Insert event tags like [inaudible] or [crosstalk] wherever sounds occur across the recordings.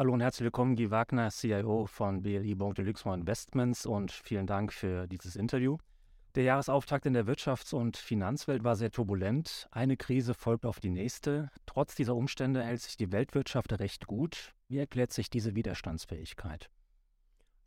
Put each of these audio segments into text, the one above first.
Hallo und herzlich willkommen, Guy Wagner, CIO von BLI Banque de Luxembourg Investments und vielen Dank für dieses Interview. Der Jahresauftakt in der Wirtschafts- und Finanzwelt war sehr turbulent. Eine Krise folgt auf die nächste. Trotz dieser Umstände hält sich die Weltwirtschaft recht gut. Wie erklärt sich diese Widerstandsfähigkeit?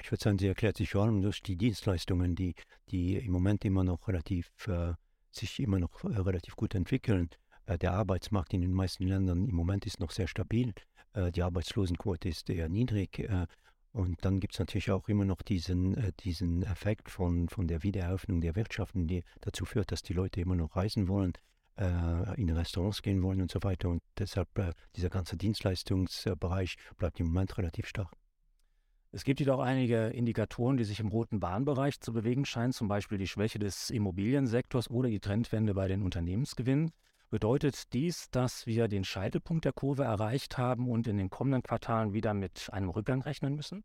Ich würde sagen, sie erklärt sich vor allem durch die Dienstleistungen, die, die im Moment immer noch relativ, äh, sich immer noch äh, relativ gut entwickeln. Äh, der Arbeitsmarkt in den meisten Ländern im Moment ist noch sehr stabil. Äh, die Arbeitslosenquote ist eher niedrig. Äh, und dann gibt es natürlich auch immer noch diesen, diesen Effekt von, von der Wiedereröffnung der Wirtschaften, die dazu führt, dass die Leute immer noch reisen wollen, in Restaurants gehen wollen und so weiter. Und deshalb dieser ganze Dienstleistungsbereich bleibt im Moment relativ stark. Es gibt jedoch einige Indikatoren, die sich im roten Bahnbereich zu bewegen scheinen, zum Beispiel die Schwäche des Immobiliensektors oder die Trendwende bei den Unternehmensgewinnen. Bedeutet dies, dass wir den Scheitelpunkt der Kurve erreicht haben und in den kommenden Quartalen wieder mit einem Rückgang rechnen müssen?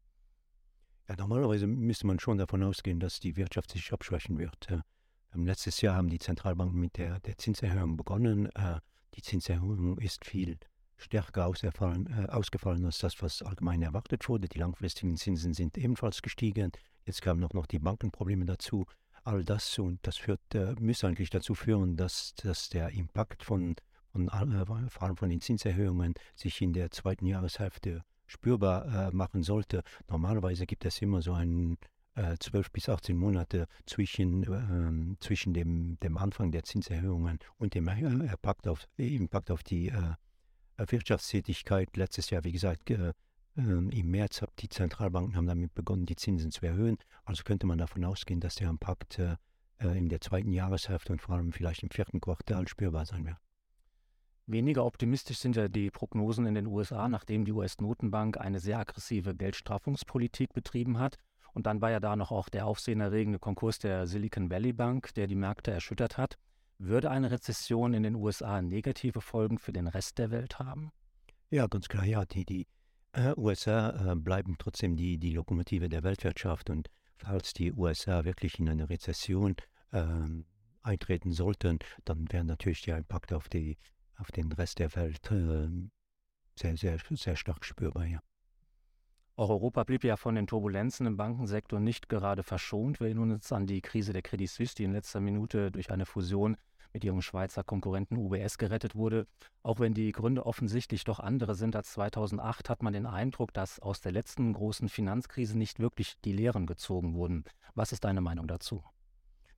Ja, normalerweise müsste man schon davon ausgehen, dass die Wirtschaft sich abschwächen wird. Letztes Jahr haben die Zentralbanken mit der, der Zinserhöhung begonnen. Äh, die Zinserhöhung ist viel stärker ausgefallen, äh, ausgefallen als das, was allgemein erwartet wurde. Die langfristigen Zinsen sind ebenfalls gestiegen. Jetzt kamen auch noch die Bankenprobleme dazu all das und das führt, äh, müsste eigentlich dazu führen, dass, dass der Impact von, von äh, vor allem von den Zinserhöhungen sich in der zweiten Jahreshälfte spürbar äh, machen sollte. Normalerweise gibt es immer so einen äh, 12 bis 18 Monate zwischen, äh, zwischen dem, dem Anfang der Zinserhöhungen und dem Impact auf, Impact auf die Wirtschaftstätigkeit. Letztes Jahr, wie gesagt, Im März haben die Zentralbanken haben damit begonnen, die Zinsen zu erhöhen. Also könnte man davon ausgehen, dass der Impact äh, äh, in der zweiten Jahreshälfte und vor allem vielleicht im vierten Quartal spürbar sein wird. Weniger optimistisch sind ja die Prognosen in den USA, nachdem die US-Notenbank eine sehr aggressive Geldstraffungspolitik betrieben hat. Und dann war ja da noch auch der aufsehenerregende Konkurs der Silicon Valley Bank, der die Märkte erschüttert hat. Würde eine Rezession in den USA negative Folgen für den Rest der Welt haben? Ja, ganz klar, ja. Die, die äh, USA äh, bleiben trotzdem die, die Lokomotive der Weltwirtschaft und falls die USA wirklich in eine Rezession äh, eintreten sollten, dann wäre natürlich der Impact auf, die, auf den Rest der Welt äh, sehr, sehr, sehr stark spürbar. Ja. Auch Europa blieb ja von den Turbulenzen im Bankensektor nicht gerade verschont. Wir erinnern uns an die Krise der Credit Suisse, die in letzter Minute durch eine Fusion mit ihrem Schweizer Konkurrenten UBS gerettet wurde. Auch wenn die Gründe offensichtlich doch andere sind als 2008, hat man den Eindruck, dass aus der letzten großen Finanzkrise nicht wirklich die Lehren gezogen wurden. Was ist deine Meinung dazu?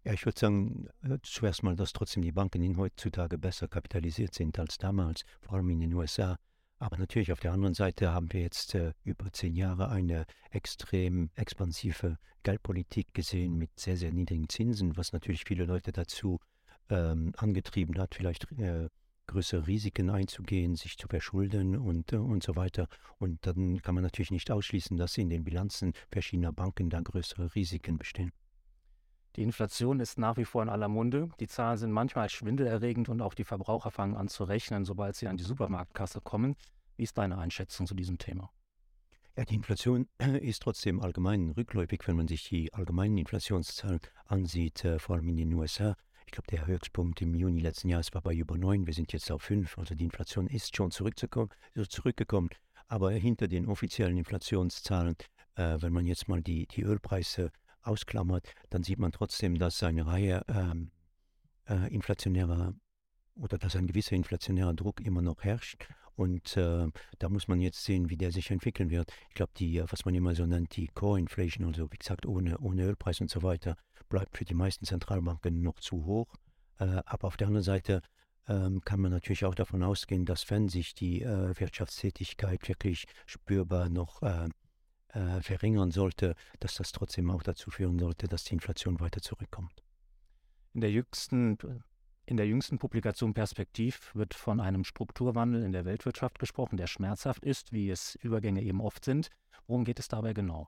Ja, ich würde sagen, äh, zuerst mal, dass trotzdem die Banken heutzutage besser kapitalisiert sind als damals, vor allem in den USA. Aber natürlich auf der anderen Seite haben wir jetzt äh, über zehn Jahre eine extrem expansive Geldpolitik gesehen mit sehr, sehr niedrigen Zinsen, was natürlich viele Leute dazu ähm, angetrieben hat, vielleicht äh, größere Risiken einzugehen, sich zu verschulden und, äh, und so weiter. Und dann kann man natürlich nicht ausschließen, dass in den Bilanzen verschiedener Banken da größere Risiken bestehen. Die Inflation ist nach wie vor in aller Munde. Die Zahlen sind manchmal schwindelerregend und auch die Verbraucher fangen an zu rechnen, sobald sie an die Supermarktkasse kommen. Wie ist deine Einschätzung zu diesem Thema? Ja, die Inflation [clears throat] ist trotzdem allgemein rückläufig, wenn man sich die allgemeinen Inflationszahlen ansieht, äh, vor allem in den USA. Ich glaube, der Höchstpunkt im Juni letzten Jahres war bei über 9. Wir sind jetzt auf 5. Also die Inflation ist schon zurückgekommen. Aber hinter den offiziellen Inflationszahlen, äh, wenn man jetzt mal die, die Ölpreise ausklammert, dann sieht man trotzdem, dass eine Reihe ähm, äh, inflationärer oder dass ein gewisser inflationärer Druck immer noch herrscht. Und äh, da muss man jetzt sehen, wie der sich entwickeln wird. Ich glaube, die, was man immer so nennt, die Core-Inflation, also wie gesagt, ohne, ohne Ölpreis und so weiter, bleibt für die meisten Zentralbanken noch zu hoch. Äh, aber auf der anderen Seite ähm, kann man natürlich auch davon ausgehen, dass wenn sich die äh, Wirtschaftstätigkeit wirklich spürbar noch äh, äh, verringern sollte, dass das trotzdem auch dazu führen sollte, dass die Inflation weiter zurückkommt. In der jüngsten in der jüngsten Publikation Perspektiv wird von einem Strukturwandel in der Weltwirtschaft gesprochen, der schmerzhaft ist, wie es Übergänge eben oft sind. Worum geht es dabei genau?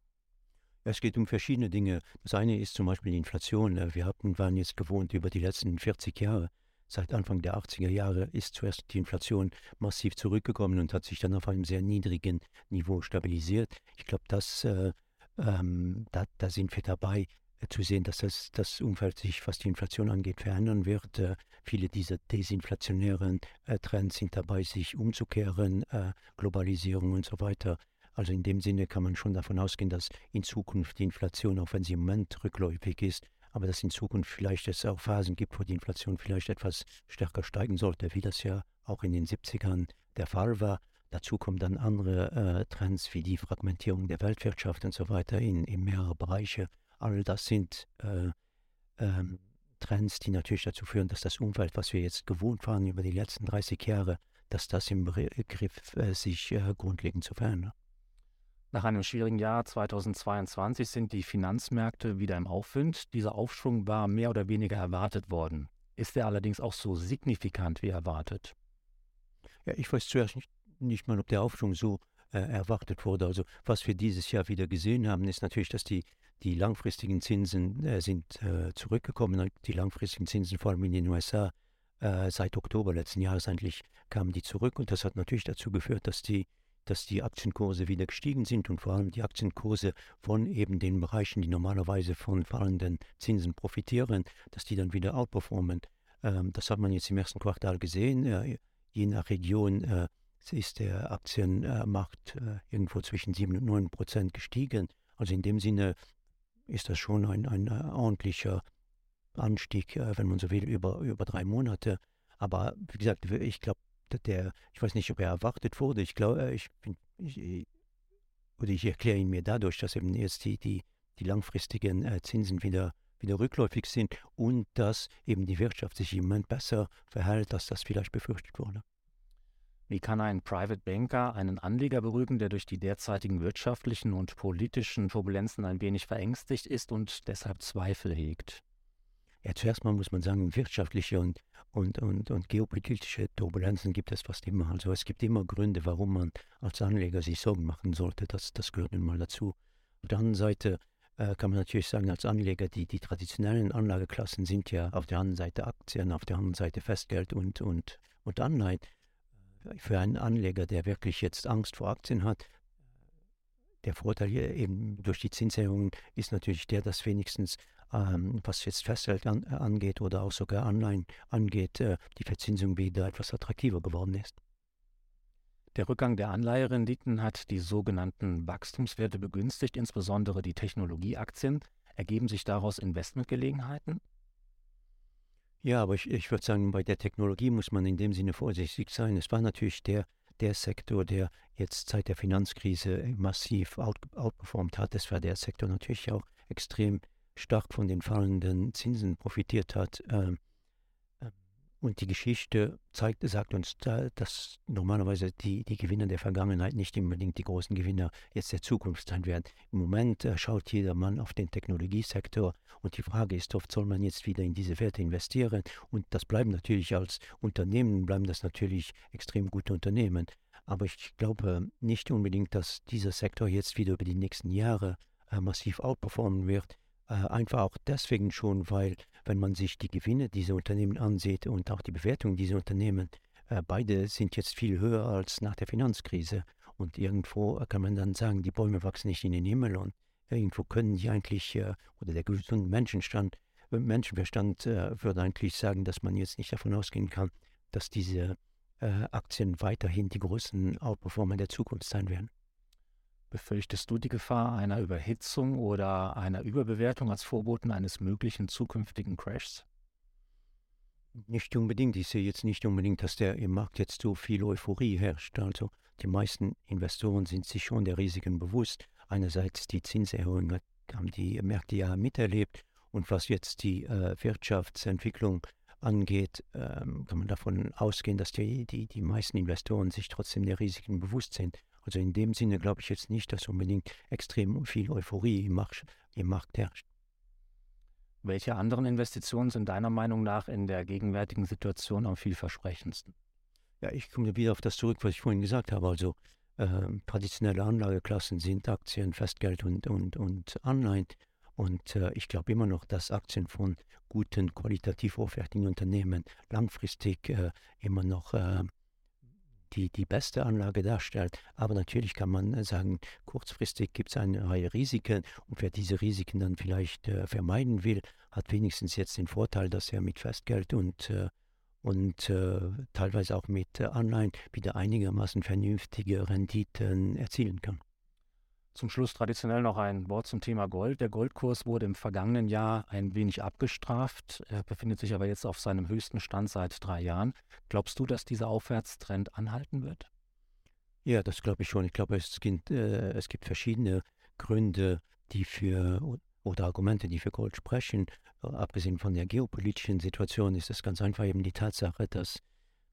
Es geht um verschiedene Dinge. Das eine ist zum Beispiel die Inflation. Wir hatten, waren jetzt gewohnt über die letzten 40 Jahre. Seit Anfang der 80er Jahre ist zuerst die Inflation massiv zurückgekommen und hat sich dann auf einem sehr niedrigen Niveau stabilisiert. Ich glaube, äh, ähm, da, da sind wir dabei, zu sehen, dass das, das Umfeld sich, was die Inflation angeht, verändern wird. Äh, viele dieser desinflationären äh, Trends sind dabei, sich umzukehren, äh, Globalisierung und so weiter. Also in dem Sinne kann man schon davon ausgehen, dass in Zukunft die Inflation, auch wenn sie im Moment rückläufig ist, aber dass in Zukunft vielleicht es auch Phasen gibt, wo die Inflation vielleicht etwas stärker steigen sollte, wie das ja auch in den 70ern der Fall war. Dazu kommen dann andere äh, Trends wie die Fragmentierung der Weltwirtschaft und so weiter in, in mehrere Bereiche. All das sind äh, ähm, Trends, die natürlich dazu führen, dass das Umfeld, was wir jetzt gewohnt waren über die letzten 30 Jahre, dass das im Begriff äh, sich äh, grundlegend zu verändern. Nach einem schwierigen Jahr 2022 sind die Finanzmärkte wieder im Aufwind. Dieser Aufschwung war mehr oder weniger erwartet worden. Ist er allerdings auch so signifikant wie erwartet? Ja, ich weiß zuerst nicht, nicht mal, ob der Aufschwung so äh, erwartet wurde. Also was wir dieses Jahr wieder gesehen haben, ist natürlich, dass die, die langfristigen Zinsen äh, sind äh, zurückgekommen. Die langfristigen Zinsen, vor allem in den USA, äh, seit Oktober letzten Jahres eigentlich kamen die zurück. Und das hat natürlich dazu geführt, dass die dass die Aktienkurse wieder gestiegen sind und vor allem die Aktienkurse von eben den Bereichen, die normalerweise von fallenden Zinsen profitieren, dass die dann wieder outperformen. Ähm, das hat man jetzt im ersten Quartal gesehen. Äh, je nach Region äh, ist der Aktienmarkt äh, irgendwo zwischen 7 und 9 Prozent gestiegen. Also in dem Sinne ist das schon ein, ein äh, ordentlicher Anstieg, äh, wenn man so will, über, über drei Monate. Aber wie gesagt, ich glaube, der, ich weiß nicht, ob er erwartet wurde. Ich glaube, äh, ich ich, oder ich erkläre ihn mir dadurch, dass eben jetzt die, die, die langfristigen Zinsen wieder, wieder rückläufig sind und dass eben die Wirtschaft sich im Moment besser verhält, als das vielleicht befürchtet wurde. Wie kann ein Private Banker einen Anleger beruhigen, der durch die derzeitigen wirtschaftlichen und politischen Turbulenzen ein wenig verängstigt ist und deshalb Zweifel hegt? Ja, zuerst mal muss man sagen, wirtschaftliche und, und, und, und geopolitische Turbulenzen gibt es fast immer. Also es gibt immer Gründe, warum man als Anleger sich Sorgen machen sollte. Das, das gehört nun mal dazu. Auf der anderen Seite äh, kann man natürlich sagen, als Anleger, die, die traditionellen Anlageklassen sind ja auf der einen Seite Aktien, auf der anderen Seite Festgeld und, und, und Anleihen. Für einen Anleger, der wirklich jetzt Angst vor Aktien hat, der Vorteil hier eben durch die Zinserhöhungen ist natürlich der, dass wenigstens ähm, was jetzt Festgeld an, äh, angeht oder auch sogar Anleihen angeht, äh, die Verzinsung wieder etwas attraktiver geworden ist. Der Rückgang der Anleiherenditen hat die sogenannten Wachstumswerte begünstigt, insbesondere die Technologieaktien. Ergeben sich daraus Investmentgelegenheiten? Ja, aber ich, ich würde sagen, bei der Technologie muss man in dem Sinne vorsichtig sein. Es war natürlich der, der Sektor, der jetzt seit der Finanzkrise massiv out, outperformt hat. Es war der Sektor natürlich auch extrem stark von den fallenden Zinsen profitiert hat. Ähm, und die Geschichte zeigt, sagt uns, da, dass normalerweise die, die Gewinner der Vergangenheit nicht unbedingt die großen Gewinner jetzt der Zukunft sein werden. Im Moment äh, schaut jeder Mann auf den Technologiesektor und die Frage ist oft, soll man jetzt wieder in diese Werte investieren? Und das bleiben natürlich als Unternehmen, bleiben das natürlich extrem gute Unternehmen. Aber ich glaube nicht unbedingt, dass dieser Sektor jetzt wieder über die nächsten Jahre äh, massiv outperformen wird. Äh, einfach auch deswegen schon, weil wenn man sich die Gewinne dieser Unternehmen ansieht und auch die Bewertung dieser Unternehmen, äh, beide sind jetzt viel höher als nach der Finanzkrise. Und irgendwo kann man dann sagen, die Bäume wachsen nicht in den Himmel und irgendwo können die eigentlich, äh, oder der gesunde Menschenstand, Menschenverstand würde eigentlich sagen, dass man jetzt nicht davon ausgehen kann, dass diese Aktien weiterhin die größten Outperformer der Zukunft sein werden. Befürchtest du die Gefahr einer Überhitzung oder einer Überbewertung als Vorboten eines möglichen zukünftigen Crashs? Nicht unbedingt. Ich sehe jetzt nicht unbedingt, dass der im Markt jetzt so viel Euphorie herrscht. Also die meisten Investoren sind sich schon der Risiken bewusst. Einerseits die Zinserhöhung haben die Märkte ja miterlebt und was jetzt die äh, Wirtschaftsentwicklung angeht, ähm, kann man davon ausgehen, dass die, die, die meisten Investoren sich trotzdem der Risiken bewusst sind. Also in dem Sinne glaube ich jetzt nicht, dass unbedingt extrem viel Euphorie im Markt, im Markt herrscht. Welche anderen Investitionen sind deiner Meinung nach in der gegenwärtigen Situation am vielversprechendsten? Ja, ich komme wieder auf das zurück, was ich vorhin gesagt habe. Also äh, traditionelle Anlageklassen sind Aktien, Festgeld und, und, und Anleihen. Und äh, ich glaube immer noch, dass Aktien von guten, qualitativ hochwertigen Unternehmen langfristig äh, immer noch äh, die, die beste Anlage darstellt. Aber natürlich kann man äh, sagen, kurzfristig gibt es eine Reihe Risiken und wer diese Risiken dann vielleicht äh, vermeiden will, hat wenigstens jetzt den Vorteil, dass er mit Festgeld und, äh, und äh, teilweise auch mit Anleihen wieder einigermaßen vernünftige Renditen erzielen kann. Zum Schluss traditionell noch ein Wort zum Thema Gold. Der Goldkurs wurde im vergangenen Jahr ein wenig abgestraft, er befindet sich aber jetzt auf seinem höchsten Stand seit drei Jahren. Glaubst du, dass dieser Aufwärtstrend anhalten wird? Ja, das glaube ich schon. Ich glaube, es gibt, äh, es gibt verschiedene Gründe, die für oder Argumente, die für Gold sprechen. Abgesehen von der geopolitischen Situation ist es ganz einfach eben die Tatsache, dass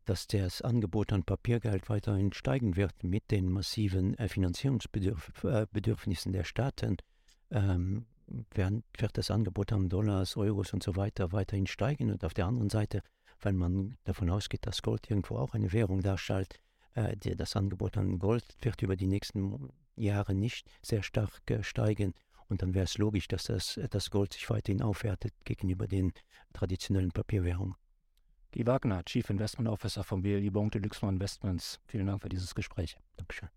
dass das Angebot an Papiergeld weiterhin steigen wird mit den massiven äh, Finanzierungsbedürfnissen der Staaten, ähm, wird das Angebot an Dollars, Euros und so weiter weiterhin steigen. Und auf der anderen Seite, wenn man davon ausgeht, dass Gold irgendwo auch eine Währung darstellt, äh, das Angebot an Gold wird über die nächsten Jahre nicht sehr stark äh, steigen. Und dann wäre es logisch, dass das, das Gold sich weiterhin aufwertet gegenüber den traditionellen Papierwährungen. Guy Wagner, Chief Investment Officer von BLI Banque de Luxembourg Investments. Vielen Dank für dieses Gespräch. Dankeschön.